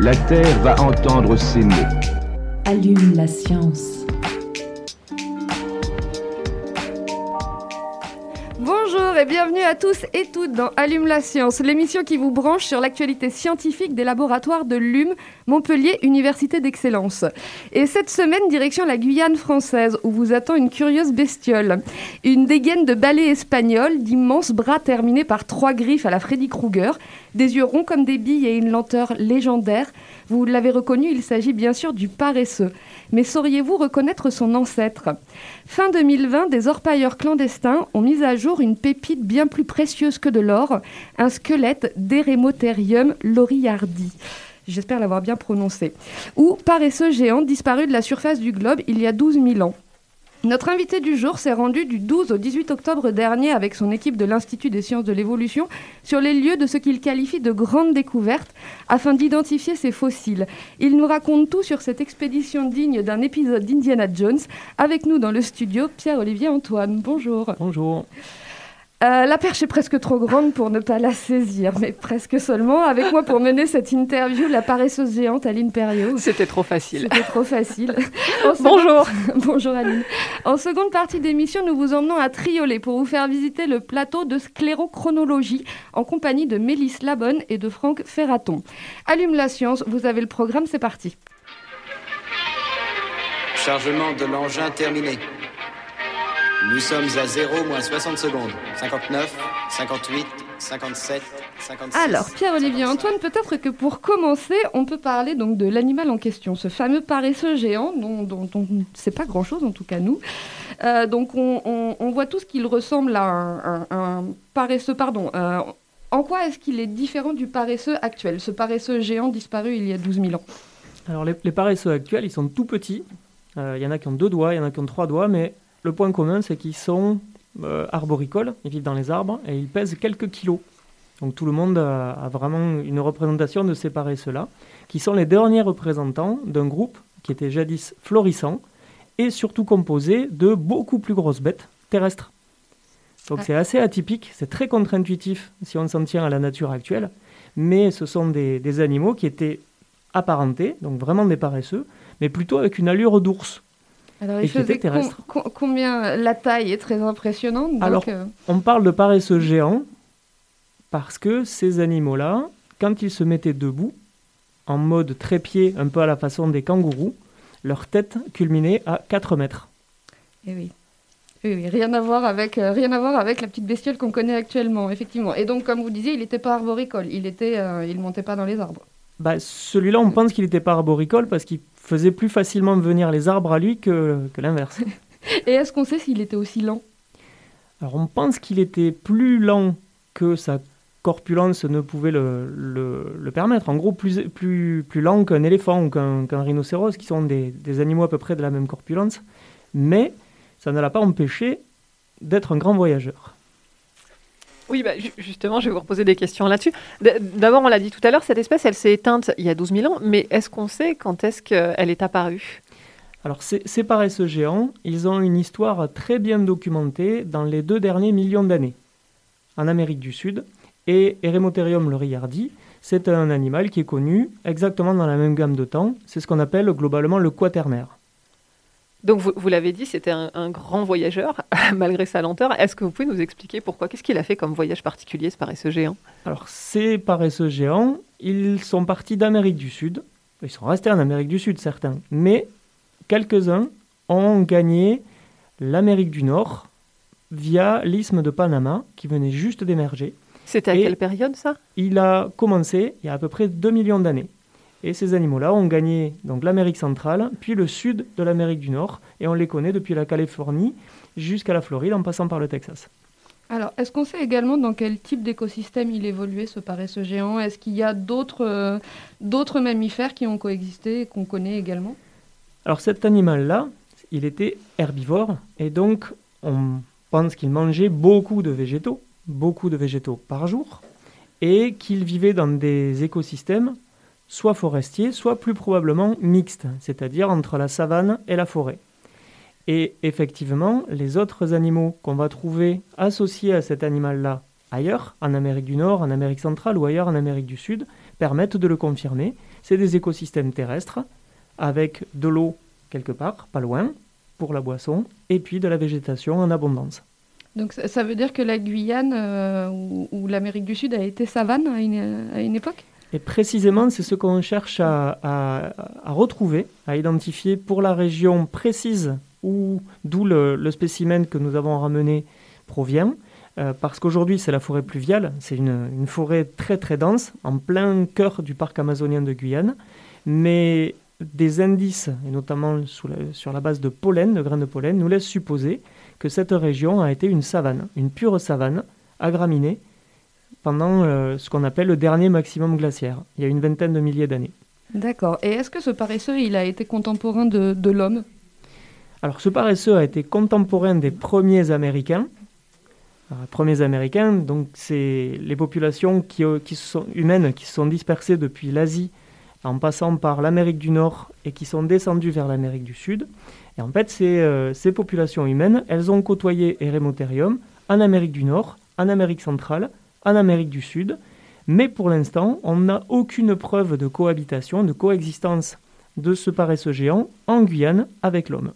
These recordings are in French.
La Terre va entendre ces mots. Allume la science. Bienvenue à tous et toutes dans Allume la science, l'émission qui vous branche sur l'actualité scientifique des laboratoires de l'UM, Montpellier Université d'Excellence. Et cette semaine, direction la Guyane française, où vous attend une curieuse bestiole. Une dégaine de balai espagnol, d'immenses bras terminés par trois griffes à la Freddy Krueger, des yeux ronds comme des billes et une lenteur légendaire. Vous l'avez reconnu, il s'agit bien sûr du paresseux. Mais sauriez-vous reconnaître son ancêtre? Fin 2020, des orpailleurs clandestins ont mis à jour une pépite bien plus précieuse que de l'or, un squelette d'Eremotherium loriardi. J'espère l'avoir bien prononcé. Ou paresseux géant disparu de la surface du globe il y a 12 000 ans. Notre invité du jour s'est rendu du 12 au 18 octobre dernier avec son équipe de l'Institut des sciences de l'évolution sur les lieux de ce qu'il qualifie de grandes découvertes afin d'identifier ces fossiles. Il nous raconte tout sur cette expédition digne d'un épisode d'Indiana Jones. Avec nous dans le studio, Pierre-Olivier Antoine. Bonjour. Bonjour. Euh, la perche est presque trop grande pour ne pas la saisir, mais presque seulement. Avec moi pour mener cette interview, la paresseuse géante Aline Perriot. C'était trop facile. C'était trop facile. Bonjour. Bonjour Aline. En seconde partie d'émission, nous vous emmenons à Triolet pour vous faire visiter le plateau de sclérochronologie en compagnie de Mélisse Labonne et de Franck Ferraton. Allume la science, vous avez le programme, c'est parti. Chargement de l'engin terminé. Nous sommes à 0 moins 60 secondes. 59, 58, 57, 56. Alors, Pierre-Olivier 55. Antoine, peut-être que pour commencer, on peut parler donc de l'animal en question, ce fameux paresseux géant dont, dont on ne sait pas grand-chose, en tout cas nous. Euh, donc, on, on- on voit tous qu'il ressemble à un, un- un paresseux, pardon. euh, en quoi est-ce qu'il est différent du paresseux actuel, ce paresseux géant disparu il y a 12 000 ans Alors les, les paresseux actuels, ils sont tout petits. Euh, Il y en a qui ont deux doigts, il y en a qui ont trois doigts, mais le point commun, c'est qu'ils sont euh, arboricoles, ils vivent dans les arbres et ils pèsent quelques kilos. Donc tout le monde a, a vraiment une représentation de ces paresseux-là, qui sont les derniers représentants d'un groupe qui était jadis florissant et surtout composé de beaucoup plus grosses bêtes terrestres. Donc Ah. c'est assez atypique, c'est très contre-intuitif si on s'en tient à la nature actuelle, mais ce sont des, des animaux qui étaient apparentés, donc vraiment des paresseux, mais plutôt avec une allure d'ours. Alors, Et qui était com- terrestre. com- combien La taille est très impressionnante. donc, Alors, euh, On parle de paresseux géants parce que ces animaux-là, quand ils se mettaient debout, en mode trépied, un peu à la façon des kangourous, leur tête culminait à 4 mètres. eh oui. Oui, oui, rien à voir avec euh, rien à voir avec la petite bestiole qu'on connaît actuellement, effectivement. Et donc, comme vous disiez, il n'était pas arboricole, il était, euh, il montait pas dans les arbres. Bah, Celui-là, on pense qu'il n'était pas arboricole parce qu'il faisait plus facilement venir les arbres à lui que, que l'inverse. Et est-ce qu'on sait s'il était aussi lent? Alors on pense qu'il était plus lent que sa corpulence ne pouvait le, le- le permettre. En gros, plus, plus, plus lent qu'un éléphant ou qu'un qu'un rhinocéros, qui sont des, des animaux à peu près de la même corpulence. Mais ça ne l'a pas empêché d'être un grand voyageur. Oui, bah, ju- justement, je vais vous reposer des questions là-dessus. D'abord, on l'a dit tout à l'heure, cette espèce, elle s'est éteinte il y a 12 000 ans, mais est-ce qu'on sait quand est-ce qu'elle est apparue? Alors ces, ces paresseux géants, ils ont une histoire très bien documentée dans les deux derniers millions d'années. En Amérique du Sud, et Eremotherium loriardi, c'est un animal qui est connu exactement dans la même gamme de temps. C'est ce qu'on appelle globalement le quaternaire. Donc, vous, vous l'avez dit, c'était un, un grand voyageur, malgré sa lenteur. Est-ce que vous pouvez nous expliquer pourquoi? Qu'est-ce qu'il a fait comme voyage particulier, ce paresseux géant? Alors ces paresseux géants, ils sont partis d'Amérique du Sud. Ils sont restés en Amérique du Sud, certains. Mais quelques-uns ont gagné l'Amérique du Nord via l'isthme de Panama, qui venait juste d'émerger. C'était à Et- quelle période, ça? Il a commencé il y a à peu près 2 millions d'années. Et ces animaux-là ont gagné donc l'Amérique centrale, puis le sud de l'Amérique du Nord, et on les connaît depuis la Californie jusqu'à la Floride en passant par le Texas. Alors, est-ce qu'on sait également dans quel type d'écosystème il évoluait, ce paresseux géant? Est-ce qu'il y a d'autres euh, d'autres mammifères qui ont coexisté et qu'on connaît également? Alors cet animal-là, il était herbivore et donc on pense qu'il mangeait beaucoup de végétaux, beaucoup de végétaux par jour, et qu'il vivait dans des écosystèmes soit forestiers, soit plus probablement mixtes, c'est-à-dire entre la savane et la forêt. Et effectivement, les autres animaux qu'on va trouver associés à cet animal-là ailleurs, en Amérique du Nord, en Amérique centrale ou ailleurs en Amérique du Sud, permettent de le confirmer. C'est des écosystèmes terrestres avec de l'eau quelque part, pas loin, pour la boisson, et puis de la végétation en abondance. Donc ça, veut dire que la Guyane euh, ou, l'Amérique du Sud a été savane à une époque? Et précisément, c'est ce qu'on cherche à, retrouver, à identifier pour la région précise où, d'où le, spécimen que nous avons ramené provient. Euh, parce qu'aujourd'hui, c'est la forêt pluviale, c'est une, forêt très très dense, en plein cœur du parc amazonien de Guyane. Mais des indices, et notamment sur la base de pollen, de grains de pollen, nous laissent supposer que cette région a été une savane, une pure savane, agraminée, pendant euh, ce qu'on appelle le dernier maximum glaciaire, il y a une vingtaine de milliers d'années. D'accord. Et est-ce que ce paresseux, il a été contemporain de, de l'homme? Alors ce paresseux a été contemporain des premiers Américains. Alors, les premiers Américains, donc c'est les populations qui, euh, qui sont, humaines qui se sont dispersées depuis l'Asie en passant par l'Amérique du Nord et qui sont descendues vers l'Amérique du Sud. Et en fait, ces, euh, ces populations humaines, elles ont côtoyé Eremotherium en Amérique du Nord, en Amérique centrale, en Amérique du Sud. Mais pour l'instant, on n'a aucune preuve de cohabitation, de coexistence de ce paresseux géant en Guyane avec l'homme.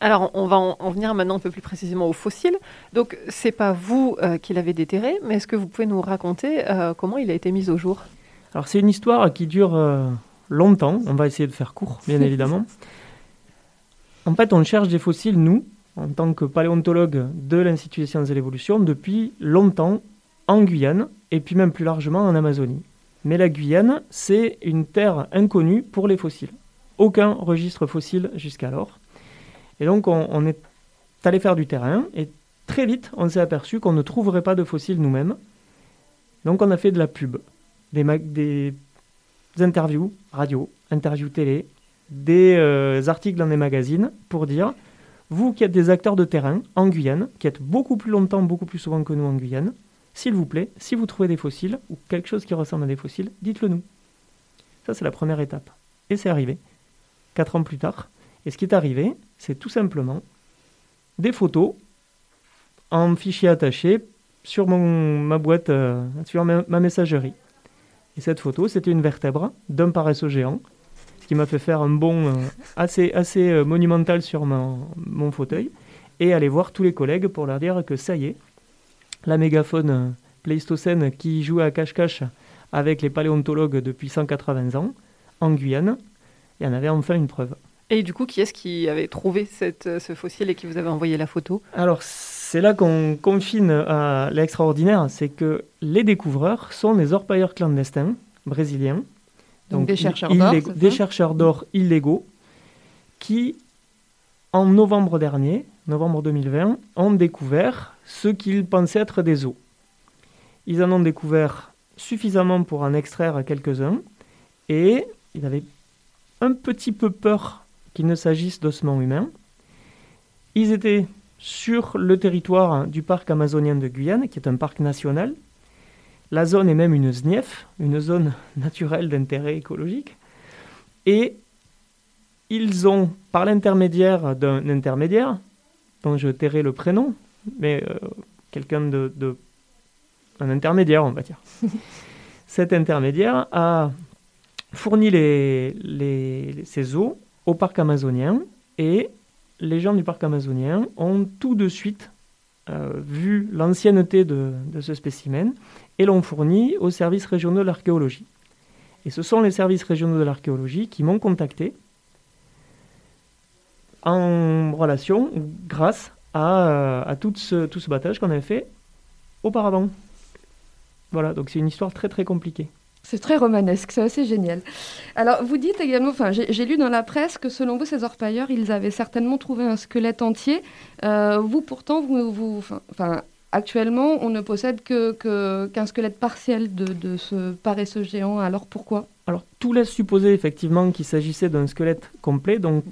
Alors, on va en, en venir maintenant un peu plus précisément aux fossiles. Donc, c'est pas vous euh, qui l'avez déterré, mais est-ce que vous pouvez nous raconter euh, comment il a été mis au jour? Alors c'est une histoire qui dure euh, longtemps, on va essayer de faire court, bien évidemment. En fait, on cherche des fossiles, nous, en tant que paléontologue de l'Institut des sciences de l'évolution, depuis longtemps en Guyane, et puis même plus largement en Amazonie. Mais la Guyane, c'est une terre inconnue pour les fossiles. Aucun registre fossile jusqu'alors. Et donc on, est allé faire du terrain, et très vite, on s'est aperçu qu'on ne trouverait pas de fossiles nous-mêmes. Donc on a fait de la pub des interviews radio, interviews télé, des euh, articles dans des magazines pour dire vous qui êtes des acteurs de terrain en Guyane, qui êtes beaucoup plus longtemps, beaucoup plus souvent que nous en Guyane, s'il vous plaît, si vous trouvez des fossiles ou quelque chose qui ressemble à des fossiles, dites-le nous. Ça, c'est la première étape. Et c'est arrivé, quatre ans plus tard. Et ce qui est arrivé, c'est tout simplement des photos en fichier attaché sur mon, ma boîte, euh, sur ma, messagerie. Et cette photo, c'était une vertèbre d'un paresseux géant, ce qui m'a fait faire un bond euh, assez, assez euh, monumental sur mon fauteuil, et aller voir tous les collègues pour leur dire que ça y est, la mégaphone euh, pléistocène qui jouait à cache-cache avec les paléontologues depuis 180 ans, en Guyane, il y en avait enfin une preuve. Et du coup, qui est-ce qui avait trouvé cette, euh, ce fossile et qui vous avait envoyé la photo? Alors, c'est là qu'on confine à l'extraordinaire, c'est que les découvreurs sont des orpailleurs clandestins brésiliens, Donc des d'or, chercheurs d'or illégaux, qui, en novembre dernier, novembre 2020, ont découvert ce qu'ils pensaient être des os. Ils en ont découvert suffisamment pour en extraire quelques-uns, et ils avaient un petit peu peur qu'il ne s'agisse d'ossements humains. Ils étaient sur le territoire du parc amazonien de Guyane, qui est un parc national. La zone est même une SNIEF, une zone naturelle d'intérêt écologique. Et ils ont, par l'intermédiaire d'un intermédiaire, dont je tairai le prénom, mais euh, quelqu'un de, de- un intermédiaire, on va dire. Cet intermédiaire a fourni les, ces eaux au parc amazonien et les gens du parc amazonien ont tout de suite euh, vu l'ancienneté de, de ce spécimen et l'ont fourni aux services régionaux de l'archéologie. Et ce sont les services régionaux de l'archéologie qui m'ont contacté en relation grâce à, euh, à tout, ce, tout ce battage qu'on avait fait auparavant. Voilà, donc c'est une histoire très très compliquée. C'est très romanesque, c'est assez génial. Alors, vous dites également, enfin, j'ai lu dans la presse que selon vous, ces orpailleurs, ils avaient certainement trouvé un squelette entier. Euh, vous, pourtant, vous, vous- enfin, Actuellement, on ne possède que, que- qu'un squelette partiel de, de ce paresseux géant. Alors pourquoi? Alors, tout laisse supposer effectivement qu'il s'agissait d'un squelette complet, donc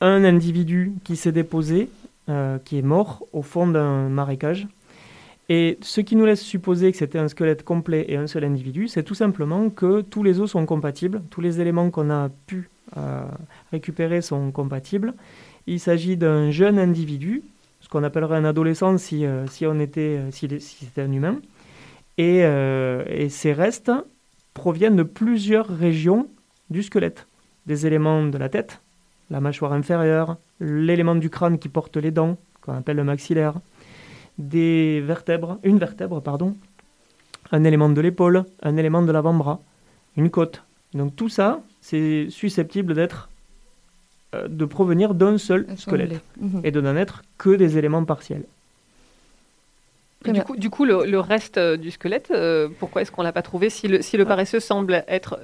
un individu qui s'est déposé, euh, qui est mort au fond d'un marécage. Et ce qui nous laisse supposer que c'était un squelette complet et un seul individu, c'est tout simplement que tous les os sont compatibles, tous les éléments qu'on a pu euh, récupérer sont compatibles. Il s'agit d'un jeune individu, ce qu'on appellerait un adolescent si, euh, si on était, si c'était un humain. Et ces restes proviennent de plusieurs régions du squelette. Des éléments de la tête, la mâchoire inférieure, l'élément du crâne qui porte les dents, qu'on appelle le maxillaire, des vertèbres, une vertèbre, pardon, un élément de l'épaule, un élément de l'avant-bras, une côte. Donc tout ça, c'est susceptible d'être, euh, de provenir d'un seul squelette Mhm. et de n'en être que des éléments partiels. Du coup, du coup, le, le reste euh, du squelette, euh, pourquoi est-ce qu'on l'a pas trouvé Si le, si le paresseux semble être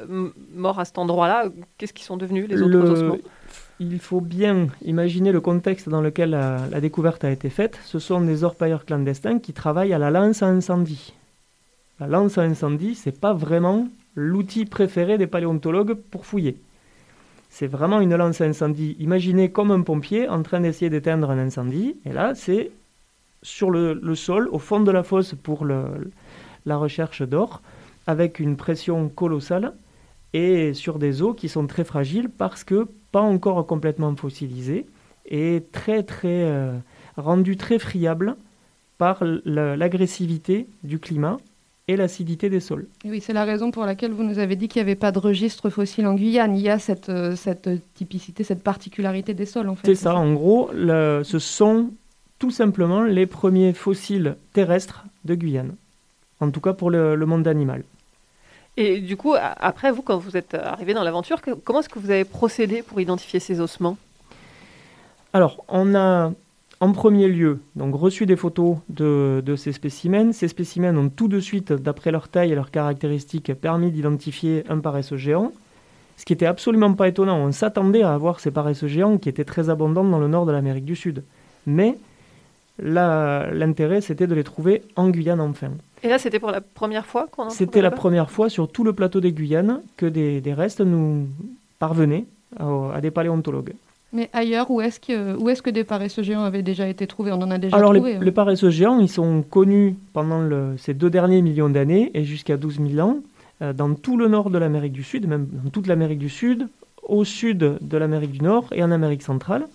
mort à cet endroit-là, qu'est-ce qu'ils sont devenus les autres Le- ossements? Il faut bien imaginer le contexte dans lequel la, découverte a été faite. Ce sont des orpailleurs clandestins qui travaillent à la lance à incendie. La lance à incendie, c'est pas vraiment l'outil préféré des paléontologues pour fouiller. C'est vraiment une lance à incendie imaginée comme un pompier en train d'essayer d'éteindre un incendie. Et là, c'est sur le, sol, au fond de la fosse pour la recherche d'or, avec une pression colossale et sur des os qui sont très fragiles parce que pas encore complètement fossilisés et très très euh, rendus très friables par l'agressivité du climat et l'acidité des sols. Et Oui, c'est la raison pour laquelle vous nous avez dit qu'il n'y avait pas de registre fossile en Guyane. Il y a cette, euh, cette typicité, cette particularité des sols, en fait. C'est ça, en gros, le- ce sont tout simplement les premiers fossiles terrestres de Guyane. En tout cas pour le, le monde animal. Et du coup, après, vous, quand vous êtes arrivé dans l'aventure, comment est-ce que vous avez procédé pour identifier ces ossements? Alors, on a en premier lieu donc, reçu des photos de, ces spécimens. Ces spécimens ont tout de suite, d'après leur taille et leurs caractéristiques, permis d'identifier un paresseux géant. Ce qui était absolument pas étonnant. On s'attendait à avoir ces paresseux géants qui étaient très abondants dans le nord de l'Amérique du Sud. Mais l'intérêt, c'était de les trouver en Guyane enfin. Et là, c'était pour la première fois qu'on en C'était la première fois sur tout le plateau des Guyanes que des, des restes nous parvenaient à- à des paléontologues. Mais ailleurs, où est-ce que, où est-ce que des paresseux géants avaient déjà été trouvés? On en a déjà Alors, trouvé. les, hein. les paresseux géants, ils sont connus pendant le- ces deux derniers millions d'années et jusqu'à 12 000 ans euh, dans tout le nord de l'Amérique du Sud, même dans toute l'Amérique du Sud, au sud de l'Amérique du Nord et en Amérique centrale.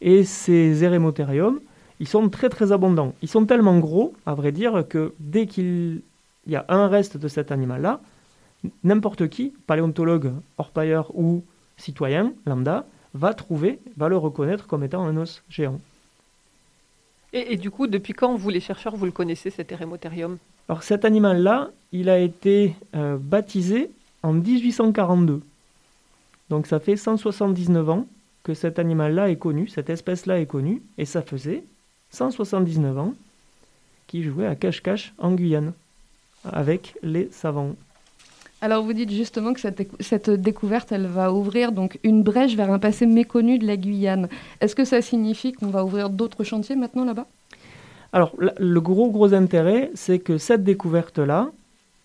Et ces érémothériums, ils sont très très abondants. Ils sont tellement gros, à vrai dire, que dès qu'il y a un reste de cet animal-là, n'importe qui, paléontologue, orpailleur ou citoyen lambda, va trouver, va le reconnaître comme étant un os géant. et, et du coup, depuis quand, vous, les chercheurs, vous le connaissez, cet érémothérium Alors cet animal-là, il a été euh, baptisé en 1842. Donc ça fait 179 ans que cet animal-là est connu, cette espèce-là est connue, et ça faisait 179 ans qu'il jouait à cache-cache en Guyane avec les savants. Alors vous dites justement que cette, décou- cette découverte, elle va ouvrir donc une brèche vers un passé méconnu de la Guyane. Est-ce que ça signifie qu'on va ouvrir d'autres chantiers maintenant là-bas? Alors, le gros gros intérêt, c'est que cette découverte-là,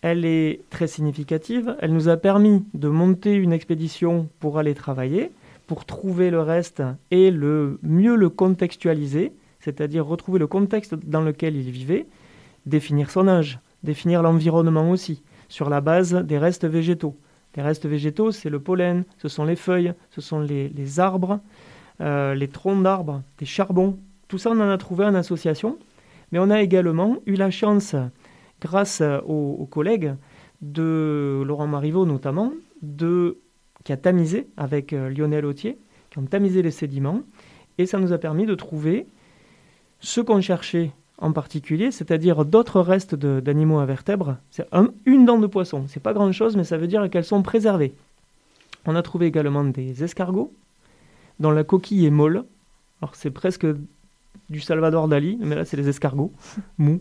elle est très significative. Elle nous a permis de monter une expédition pour aller travailler, pour trouver le reste et le mieux le contextualiser, c'est-à-dire retrouver le contexte dans lequel il vivait, définir son âge, définir l'environnement aussi, sur la base des restes végétaux. Les restes végétaux, c'est le pollen, ce sont les feuilles, ce sont les, les arbres, euh, les troncs d'arbres, des charbons. Tout ça, on en a trouvé en association. Mais on a également eu la chance, grâce aux, collègues de Laurent Marivaux notamment, de, qui a tamisé avec euh, Lionel Autier, qui ont tamisé les sédiments. Et ça nous a permis de trouver ce qu'on cherchait en particulier, c'est-à-dire d'autres restes d'animaux à vertèbres. C'est un- une dent de poisson. C'est pas grand-chose, mais ça veut dire qu'elles sont préservées. On a trouvé également des escargots, dont la coquille est molle. Alors c'est presque du Salvador Dali, mais là c'est les escargots mous.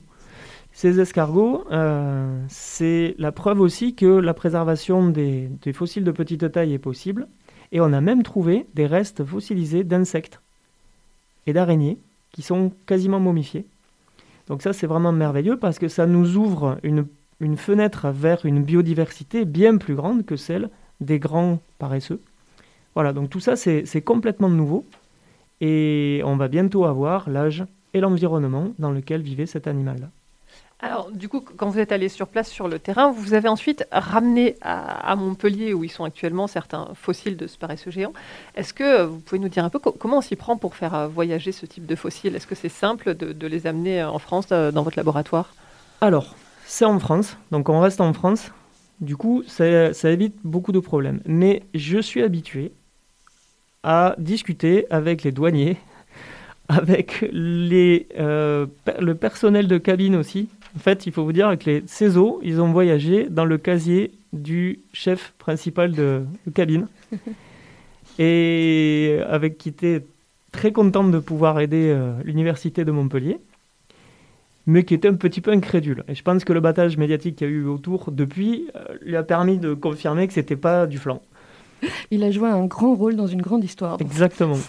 Ces escargots, euh, c'est la preuve aussi que la préservation des, des fossiles de petite taille est possible. Et on a même trouvé des restes fossilisés d'insectes et d'araignées qui sont quasiment momifiés. Donc ça, c'est vraiment merveilleux parce que ça nous ouvre une, fenêtre vers une biodiversité bien plus grande que celle des grands paresseux. Voilà, donc tout ça, c'est c'est complètement nouveau. Et on va bientôt avoir l'âge et l'environnement dans lequel vivait cet animal-là. Alors, du coup, quand vous êtes allé sur place sur le terrain, vous avez ensuite ramené à, Montpellier, où ils sont actuellement certains fossiles de ce paresseux géant. Est-ce que vous pouvez nous dire un peu co- comment on s'y prend pour faire euh, voyager ce type de fossiles? Est-ce que c'est simple de, les amener euh, en France euh, dans votre laboratoire? Alors, c'est en France, donc on reste en France. Du coup, ça, évite beaucoup de problèmes. Mais je suis habitué à discuter avec les douaniers, avec les, le personnel de cabine aussi. En fait, il faut vous dire que les CESO, ils ont voyagé dans le casier du chef principal de, de cabine. Et avec qui était très content de pouvoir aider euh, l'université de Montpellier mais qui était un petit peu incrédule. Et je pense que le battage médiatique qu'il y a eu autour depuis euh, lui a permis de confirmer que c'était pas du flanc. Il a joué un grand rôle dans une grande histoire. donc. Exactement.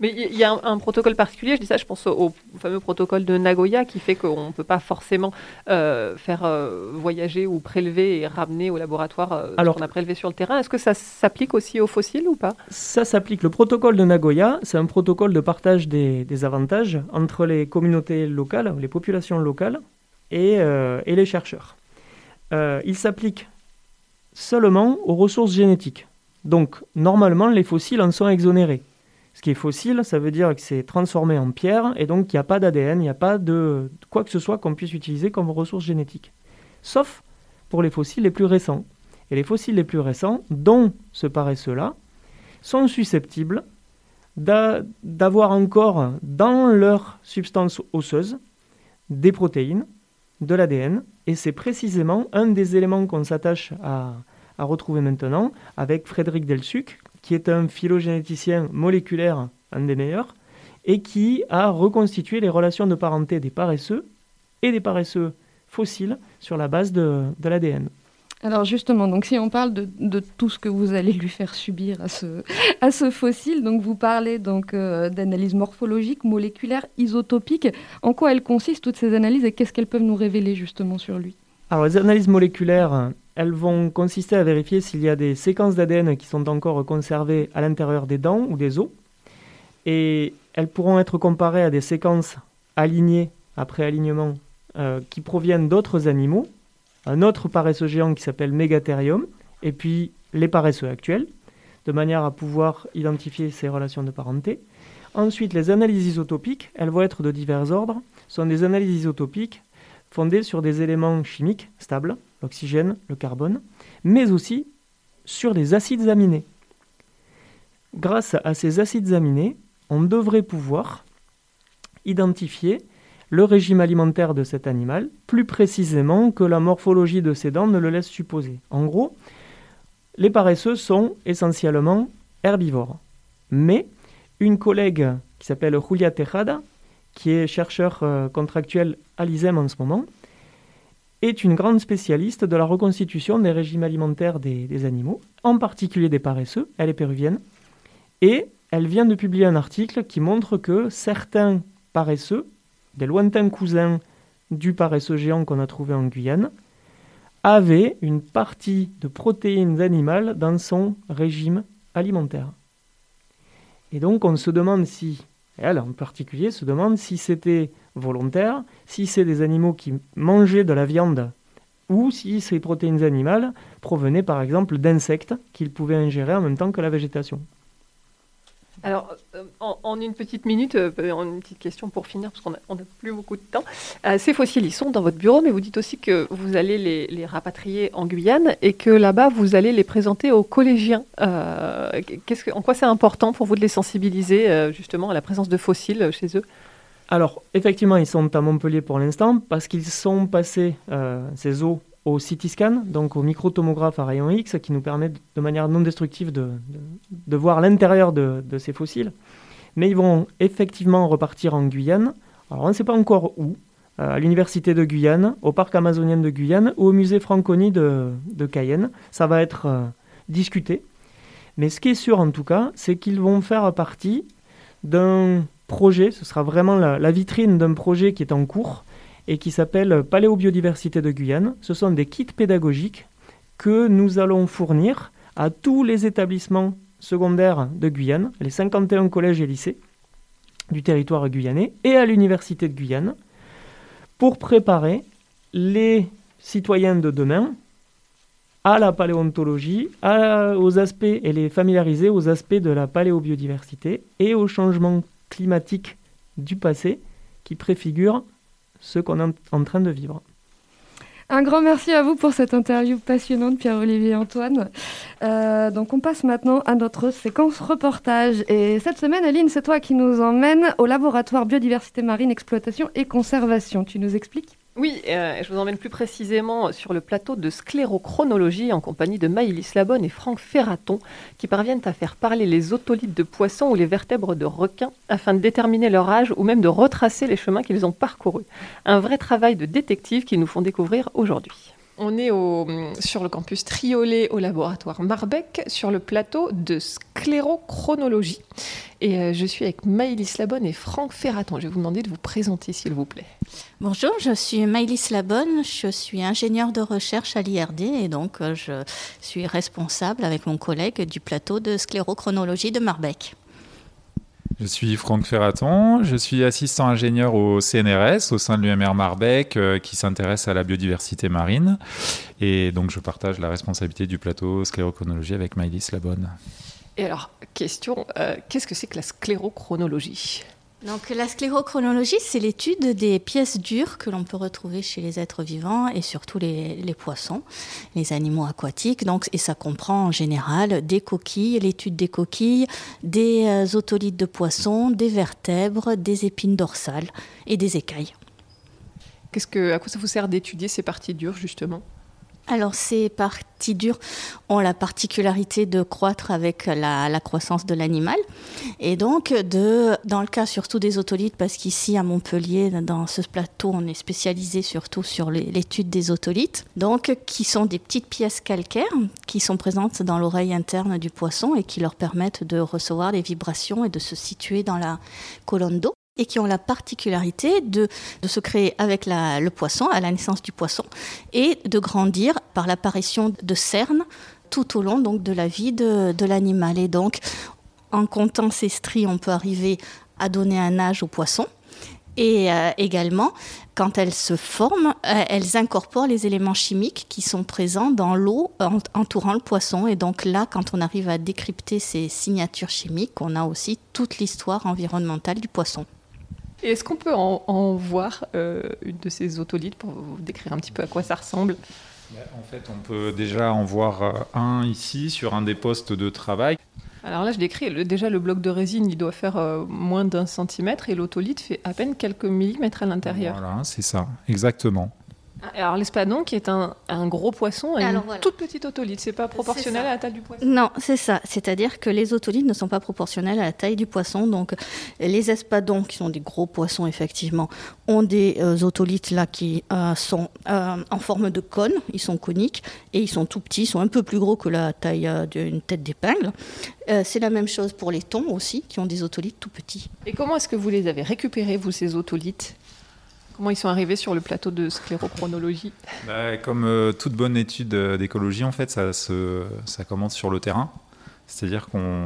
Mais il y- a un, un protocole particulier, je dis ça, je pense au, au fameux protocole de Nagoya qui fait qu'on ne peut pas forcément euh, faire euh, voyager ou prélever et ramener au laboratoire euh, ce Alors- qu'on a prélevé sur le terrain. Est-ce que ça s'applique aussi aux fossiles ou pas? Ça s'applique. Le protocole de Nagoya, c'est un protocole de partage des, des avantages entre les communautés locales, les populations locales et, et les chercheurs. Il s'applique seulement aux ressources génétiques. Donc, normalement, les fossiles en sont exonérés. Qui est fossile, ça veut dire que c'est transformé en pierre et donc il n'y a pas d'ADN, il n'y a pas de quoi que ce soit qu'on puisse utiliser comme ressource génétique. Sauf pour les fossiles les plus récents. Et les fossiles les plus récents, dont ce paresseux-là, sont susceptibles d'a- d'avoir encore dans leur substance osseuse des protéines, de l'ADN, et c'est précisément un des éléments qu'on s'attache à, à retrouver maintenant avec Frédéric Delsuc, qui est un phylogénéticien moléculaire, un des meilleurs, et qui a reconstitué les relations de parenté des paresseux et des paresseux fossiles sur la base de, de l'ADN. Alors justement, donc si on parle de, de tout ce que vous allez lui faire subir à ce, à ce fossile, donc vous parlez donc euh, d'analyse morphologique, moléculaire, isotopique. En quoi elles consistent toutes ces analyses et qu'est-ce qu'elles peuvent nous révéler justement sur lui? Alors, les analyses moléculaires, elles vont consister à vérifier s'il y a des séquences d'ADN qui sont encore conservées à l'intérieur des dents ou des os. Et elles pourront être comparées à des séquences alignées après alignement euh, qui proviennent d'autres animaux, un autre paresseux géant qui s'appelle Megatherium, et puis les paresseux actuels, de manière à pouvoir identifier ces relations de parenté. Ensuite, les analyses isotopiques, elles vont être de divers ordres, sont des analyses isotopiques fondées sur des éléments chimiques stables, l'oxygène, le carbone, mais aussi sur des acides aminés. Grâce à ces acides aminés, on devrait pouvoir identifier le régime alimentaire de cet animal, plus précisément que la morphologie de ses dents ne le laisse supposer. En gros, les paresseux sont essentiellement herbivores. Mais une collègue qui s'appelle Julia Tejada, qui est chercheur euh, contractuel à l'ISEM en ce moment, est une grande spécialiste de la reconstitution des régimes alimentaires des, animaux, en particulier des paresseux. Elle est péruvienne. Et elle vient de publier un article qui montre que certains paresseux, des lointains cousins du paresseux géant qu'on a trouvé en Guyane, avaient une partie de protéines animales dans son régime alimentaire. Et donc on se demande si, elle en particulier se demande si c'était volontaire, si c'est des animaux qui mangeaient de la viande ou si ces protéines animales provenaient par exemple d'insectes qu'ils pouvaient ingérer en même temps que la végétation. Alors, euh, en, une petite minute, euh, en une petite question pour finir, parce qu'on n'a plus beaucoup de temps. Euh, ces fossiles, ils sont dans votre bureau, mais vous dites aussi que vous allez les, rapatrier en Guyane et que là-bas, vous allez les présenter aux collégiens. En quoi c'est important pour vous de les sensibiliser justement à la présence de fossiles chez eux? Alors, effectivement, ils sont à Montpellier pour l'instant parce qu'ils sont passés, ces os, au CT scan, donc au microtomographe à rayon X, qui nous permet de, manière non destructive de, voir l'intérieur de, ces fossiles. Mais ils vont effectivement repartir en Guyane. Alors, on ne sait pas encore où, euh, à l'université de Guyane, au parc amazonien de Guyane ou au musée Franconie de, Cayenne. Ça va être euh, discuté. Mais ce qui est sûr en tout cas, c'est qu'ils vont faire partie d'un projet, ce sera vraiment la vitrine d'un projet qui est en cours et qui s'appelle Paléobiodiversité de Guyane. Ce sont des kits pédagogiques que nous allons fournir à tous les établissements secondaires de Guyane, les 51 collèges et lycées du territoire guyanais, et à l'Université de Guyane, pour préparer les citoyens de demain à la paléontologie, aux aspects et les familiariser aux aspects de la paléobiodiversité et aux changements climatiques du passé qui préfigurent ce qu'on est en- train de vivre. Un grand merci à vous pour cette interview passionnante, Pierre-Olivier et Antoine. Euh, donc on passe maintenant à notre séquence reportage. Et cette semaine, Aline, c'est toi qui nous emmène au laboratoire Biodiversité Marine, Exploitation et Conservation. Tu nous expliques Oui, euh, je vous emmène plus précisément sur le plateau de sclérochronologie en compagnie de Maïlis Labonne et Franck Ferraton qui parviennent à faire parler les otolithes de poissons ou les vertèbres de requins afin de déterminer leur âge ou même de retracer les chemins qu'ils ont parcourus. Un vrai travail de détective qu'ils nous font découvrir aujourd'hui. On est sur le campus Triolet au laboratoire Marbec sur le plateau de sclérochronologie. Et euh, je suis avec Maïlis Labonne et Franck Ferraton. Je vais vous demander de vous présenter s'il vous plaît. Bonjour, je suis Maïlis Labonne, je suis ingénieure de recherche à l'IRD et donc euh, je suis responsable avec mon collègue du plateau de sclérochronologie de Marbec. Je suis Franck Ferraton, je suis assistant ingénieur au CNRS au sein de l'UMR Marbec euh, qui s'intéresse à la biodiversité marine et donc je partage la responsabilité du plateau sclérochronologie avec Maïlis Labonne. Et alors, question, euh, qu'est-ce que c'est que la sclérochronologie? Donc la sclérochronologie, c'est l'étude des pièces dures que l'on peut retrouver chez les êtres vivants et surtout les, poissons, les animaux aquatiques. Donc, et ça comprend en général des coquilles, l'étude des coquilles, des euh, otolithes de poissons, des vertèbres, des épines dorsales et des écailles. Que, À quoi ça vous sert d'étudier ces parties dures, justement? Alors, ces parties dures ont la particularité de croître avec la, croissance de l'animal. Et donc, dans le cas surtout des otolithes, parce qu'ici à Montpellier, dans ce plateau, on est spécialisé surtout sur l'étude des otolithes, donc qui sont des petites pièces calcaires qui sont présentes dans l'oreille interne du poisson et qui leur permettent de recevoir les vibrations et de se situer dans la colonne d'eau et qui ont la particularité de, de se créer avec la- le poisson, à la naissance du poisson, et de grandir par l'apparition de cernes tout au long donc, de la vie de, de l'animal. Et donc, en comptant ces stries, on peut arriver à donner un âge au poisson. Et euh, également, quand elles se forment, euh, elles incorporent les éléments chimiques qui sont présents dans l'eau en- entourant le poisson. Et donc là, quand on arrive à décrypter ces signatures chimiques, on a aussi toute l'histoire environnementale du poisson. Et est-ce qu'on peut en, en voir euh, une de ces otolithes pour vous décrire un petit peu à quoi ça ressemble? En fait, on peut déjà en voir euh, un ici sur un des postes de travail. Alors là, je décris le- déjà le bloc de résine, il doit faire euh, moins d'un centimètre et l'otolithe fait à peine quelques millimètres à l'intérieur. Voilà, c'est ça, exactement. Alors l'espadon, qui est un, un gros poisson, a une Alors, voilà. toute petite otolithe, c'est pas proportionnel à la taille du poisson. Non, c'est ça. C'est-à-dire que les otolithes ne sont pas proportionnels à la taille du poisson. Donc, les espadons, qui sont des gros poissons, effectivement, ont des euh, là qui euh, sont euh, en forme de cône. Ils sont coniques et ils sont tout petits. Ils sont un peu plus gros que la taille euh, d'une tête d'épingle. Euh, c'est la même chose pour les thons aussi, qui ont des otolithes tout petits. Et comment est-ce que vous les avez récupérés, vous, ces otolithes Comment ils sont arrivés sur le plateau de sclérochronologie Bah, comme euh, toute bonne étude euh, d'écologie, en fait, ça, commence sur le terrain. C'est-à-dire qu'on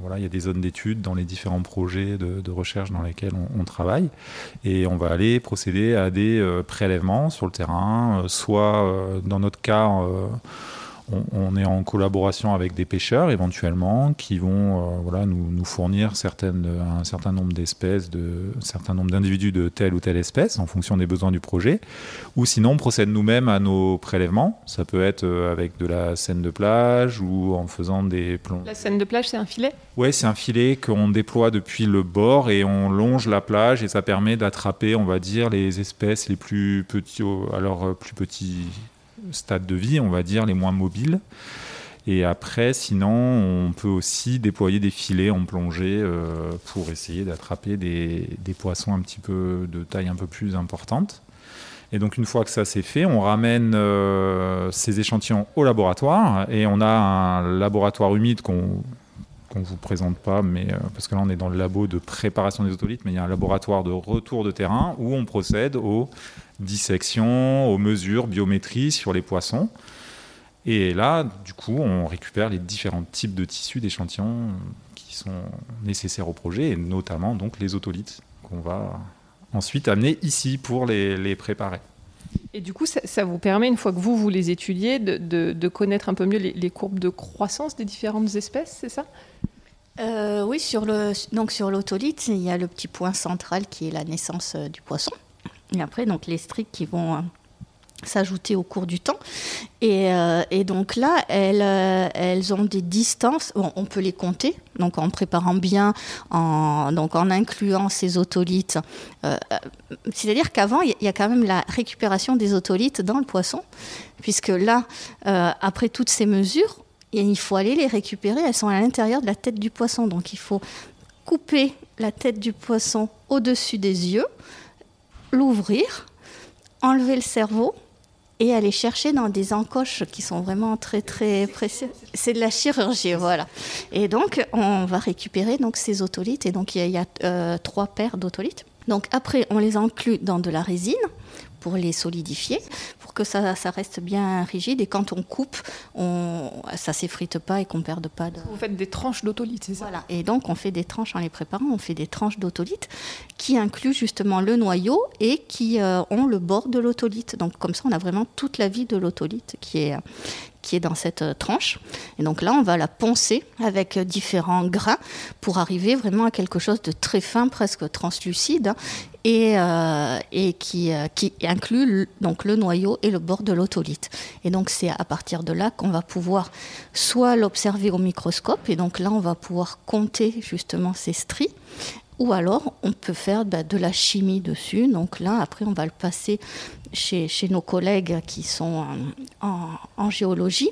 voilà, il y a des zones d'études dans les différents projets de, recherche dans lesquels on, travaille, et on va aller procéder à des euh, prélèvements sur le terrain, soit dans notre cas. On, on est en collaboration avec des pêcheurs éventuellement qui vont euh, voilà, nous, nous fournir certaines, un certain nombre d'espèces, de, un certain nombre d'individus de telle ou telle espèce en fonction des besoins du projet. Ou sinon, on procède nous-mêmes à nos prélèvements. Ça peut être euh, avec de la scène de plage ou en faisant des plonges. La scène de plage, c'est un filet? Ouais, c'est un filet qu'on déploie depuis le bord et on longe la plage et ça permet d'attraper, on va dire, les espèces les plus petits, leur euh, plus petit stade de vie, on va dire, les moins mobiles. Et après, sinon, on peut aussi déployer des filets en plongée euh, pour essayer d'attraper des, des poissons un petit peu de taille un peu plus importante. Et donc, une fois que ça c'est fait, on ramène euh, ces échantillons au laboratoire et on a un laboratoire humide qu'on qu'on vous présente pas, mais euh, parce que là on est dans le labo de préparation des otolithes, mais il y a un laboratoire de retour de terrain où on procède aux dissections, aux mesures, biométrie sur les poissons. Et là, du coup, on récupère les différents types de tissus d'échantillons qui sont nécessaires au projet, et notamment donc les otolithes qu'on va ensuite amener ici pour les, préparer. Et du coup, ça, vous permet, une fois que vous, vous les étudiez, de, connaître un peu mieux les, courbes de croissance des différentes espèces, c'est ça? Euh, Oui, sur le, donc sur l'otolithe, il y a le petit point central qui est la naissance euh, du poisson. Et après, donc les striques qui vont euh, s'ajouter au cours du temps. Et, donc là, elles, ont des distances, bon, on peut les compter, donc en préparant bien, en, donc en incluant ces otolithes. C'est-à-dire qu'avant, il y a quand même la récupération des otolithes dans le poisson, puisque là, après toutes ces mesures, il faut aller les récupérer, elles sont à l'intérieur de la tête du poisson, donc il faut couper la tête du poisson au-dessus des yeux, l'ouvrir, enlever le cerveau, et aller chercher dans des encoches qui sont vraiment très très précieuses. C'est de la chirurgie, voilà. Et donc on va récupérer donc ces otolithes et donc il y a, euh, trois paires d'otolithes. Donc après on les inclut dans de la résine pour les solidifier, pour que ça, ça, reste bien rigide. Et quand on coupe, on, ça s'effrite pas et qu'on perde pas de... Vous faites des tranches d'autolite, c'est ça? Voilà. Et donc on fait des tranches en les préparant, on fait des tranches d'autolite qui incluent justement le noyau et qui euh, ont le bord de l'otolite. Donc comme ça, on a vraiment toute la vie de l'otolite qui est qui est dans cette tranche. Et donc là, on va la poncer avec différents grains pour arriver vraiment à quelque chose de très fin, presque translucide, et, euh, euh, qui, inclut donc le noyau et le bord de l'otolite. Et donc c'est à partir de là qu'on va pouvoir soit l'observer au microscope, et donc là on va pouvoir compter justement ces stries, ou alors on peut faire bah, de la chimie dessus. Donc là, après, on va le passer chez, nos collègues qui sont en, géologie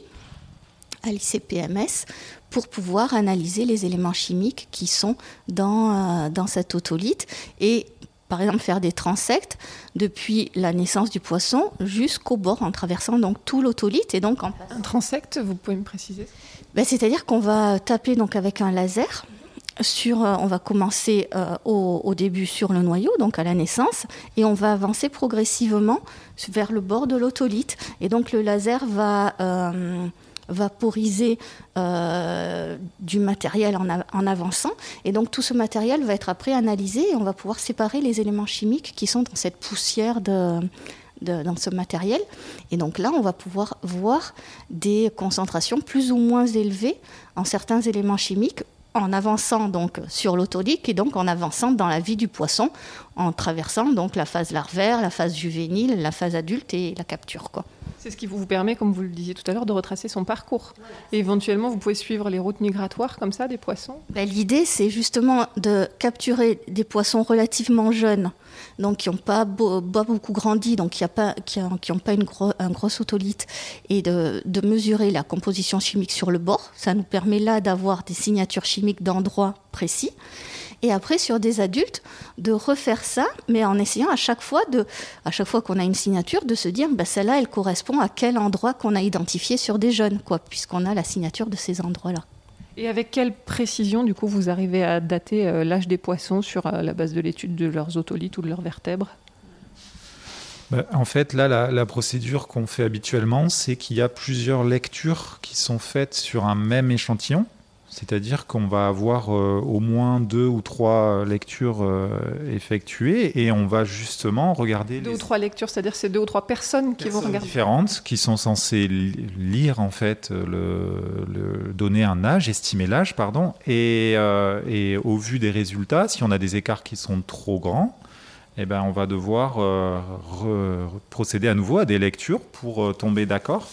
à l'ICPMS pour pouvoir analyser les éléments chimiques qui sont dans, euh, dans cet otolite et par exemple faire des transects depuis la naissance du poisson jusqu'au bord en traversant donc tout l'otolite et donc en un transect vous pouvez me préciser? Ben, c'est-à-dire qu'on va taper donc avec un laser sur, euh, on va commencer euh, au, au, début sur le noyau, donc à la naissance, et on va avancer progressivement vers le bord de l'otolite. Et donc le laser va euh, vaporiser euh, du matériel en, en, avançant. Et donc tout ce matériel va être après analysé et on va pouvoir séparer les éléments chimiques qui sont dans cette poussière de, dans ce matériel. Et donc là, on va pouvoir voir des concentrations plus ou moins élevées en certains éléments chimiques en avançant donc sur l'autodique et donc en avançant dans la vie du poisson, en traversant donc la phase larvaire, la phase juvénile, la phase adulte et la capture. Quoi. C'est ce qui vous permet, comme vous le disiez tout à l'heure, de retracer son parcours. Et éventuellement, vous pouvez suivre les routes migratoires comme ça des poissons? Ben, L'idée, c'est justement de capturer des poissons relativement jeunes, donc qui n'ont pas, beaucoup grandi, donc qui n'ont pas, un gros otolite, et de, mesurer la composition chimique sur le bord. Ça nous permet là d'avoir des signatures chimiques d'endroits précis et après sur des adultes de refaire ça, mais en essayant à chaque fois à chaque fois qu'on a une signature, de se dire, bah, celle-là, elle correspond à quel endroit qu'on a identifié sur des jeunes, quoi, puisqu'on a la signature de ces endroits-là. Et avec quelle précision, du coup, vous arrivez à dater euh, l'âge des poissons sur euh, la base de l'étude de leurs otolithes ou de leurs vertèbres? Bah, en fait, là, la, la procédure qu'on fait habituellement, c'est qu'il y a plusieurs lectures qui sont faites sur un même échantillon. C'est-à-dire qu'on va avoir euh, au moins deux ou trois lectures euh, effectuées et on va justement regarder deux les... ou trois lectures, c'est-à-dire c'est deux ou trois personnes qui vont regarder différentes qui sont censées lire en fait le, le donner un âge, estimer l'âge pardon et, euh, et, au vu des résultats, si on a des écarts qui sont trop grands, eh ben on va devoir euh, procéder à nouveau à des lectures pour euh, tomber d'accord.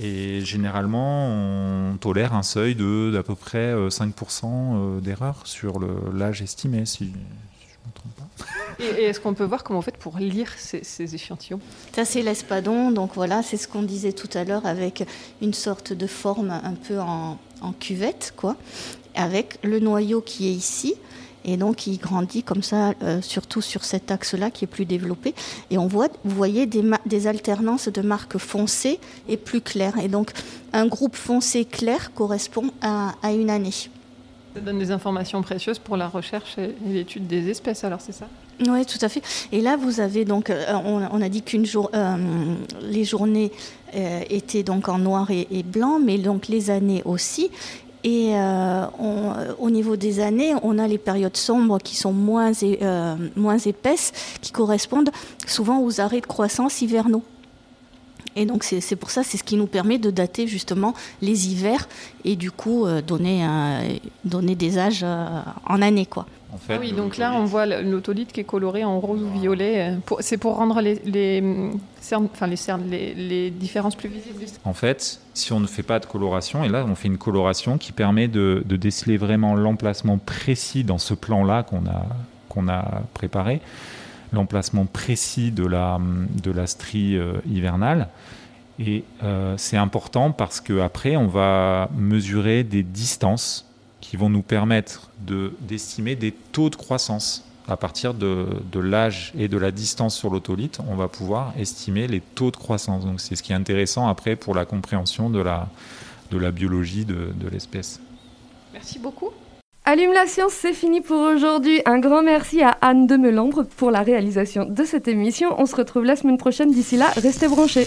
Et généralement, on tolère un seuil de d'à peu près 5% d'erreur sur l'âge estimé, si, si je ne me trompe pas. Et, et est-ce qu'on peut voir comment on fait pour lire ces, ces échantillons? Ça, c'est l'espadon. Donc voilà, c'est ce qu'on disait tout à l'heure avec une sorte de forme un peu en, en cuvette, quoi, avec le noyau qui est ici et donc il grandit comme ça, euh, surtout sur cet axe-là qui est plus développé. Et on voit, vous voyez des, des, alternances de marques foncées et plus claires. Et donc un groupe foncé clair correspond à, à une année. Ça donne des informations précieuses pour la recherche et l'étude des espèces, alors c'est ça? Oui, tout à fait. Et là, vous avez donc, euh, on, a dit qu'une jour, euh, les journées euh, étaient donc en noir et, blanc, mais donc les années aussi. Et au niveau des années, on a les périodes sombres qui sont moins, moins épaisses, qui correspondent souvent aux arrêts de croissance hivernaux. Et donc c'est pour ça, c'est ce qui nous permet de dater justement les hivers et du coup euh, donner, donner des âges euh, en années. Quoi. En fait, ah oui, donc là on voit l'autolithe qui est coloré en rose ou violet. Euh, c'est pour rendre les, les, cernes, enfin les, cernes, les, les, différences plus visibles. En fait, si on ne fait pas de coloration, et là on fait une coloration qui permet de, de déceler vraiment l'emplacement précis dans ce plan-là qu'on a, qu'on a préparé l'emplacement précis de la, de la strie euh, hivernale. Et euh, c'est important parce qu'après, on va mesurer des distances qui vont nous permettre d'estimer des taux de croissance. À partir de, de l'âge et de la distance sur l'autolithe, on va pouvoir estimer les taux de croissance. Donc c'est ce qui est intéressant après pour la compréhension de la, de la biologie de, de l'espèce. Merci beaucoup. Allume la science, c'est fini pour aujourd'hui. Un grand merci à Anne de Melambre pour la réalisation de cette émission. On se retrouve la semaine prochaine. D'ici là, restez branchés.